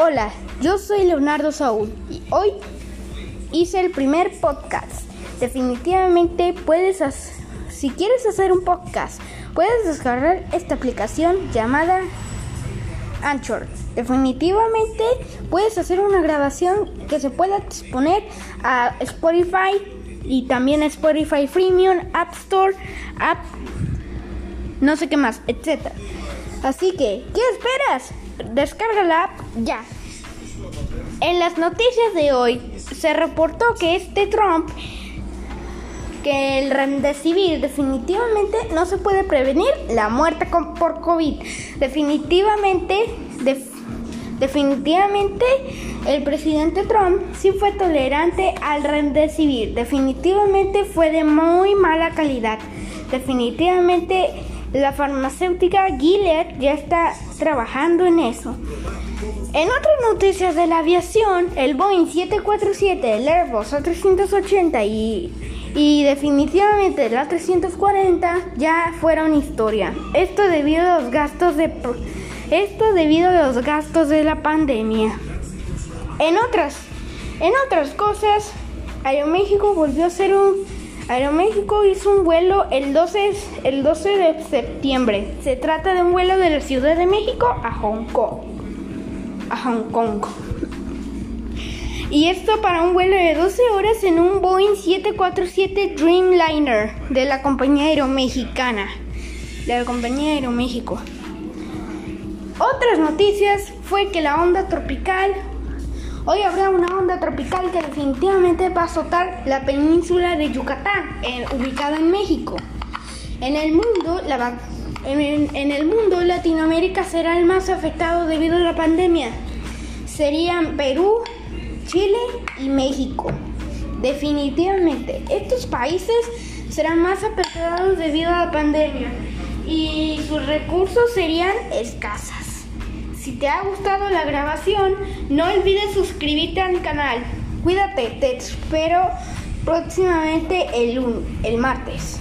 Hola, yo soy Leonardo Saúl y hoy hice el primer podcast. Definitivamente puedes, hacer, si quieres hacer un podcast, puedes descargar esta aplicación llamada Anchor. Definitivamente puedes hacer una grabación que se pueda exponer a Spotify y también a Spotify Premium, App Store, App, no sé qué más, etc. Así que, ¿qué esperas? Descarga la app ya. En las noticias de hoy se reportó que este Trump, que el remdesivir definitivamente no se puede prevenir la muerte por COVID. Definitivamente, definitivamente el presidente Trump sí fue tolerante al remdesivir. Definitivamente fue de muy mala calidad. Definitivamente la farmacéutica Gilead ya está trabajando en eso. En otras noticias de la aviación, el Boeing 747, el Airbus A380 y, y definitivamente el A340 ya fueron historia. Esto debido a los gastos de esto debido a los gastos de la pandemia. En otras en otras cosas, Aeroméxico volvió a ser un Aeroméxico hizo un vuelo el 12, el 12 de septiembre. Se trata de un vuelo de la Ciudad de México a Hong Kong. A Hong Kong. Y esto para un vuelo de 12 horas en un Boeing 747 Dreamliner de la compañía aeromexicana. De la compañía Aeroméxico. Otras noticias fue que la onda tropical Hoy habrá una onda tropical que definitivamente va a azotar la península de Yucatán, ubicada en México. En el mundo, en, el mundo, Latinoamérica será el más afectado debido a la pandemia. Serían Perú, Chile y México. Definitivamente, estos países serán más afectados debido a la pandemia y sus recursos serían escasos. Si te ha gustado la grabación, no olvides suscribirte al canal. Cuídate, te espero próximamente el, el martes.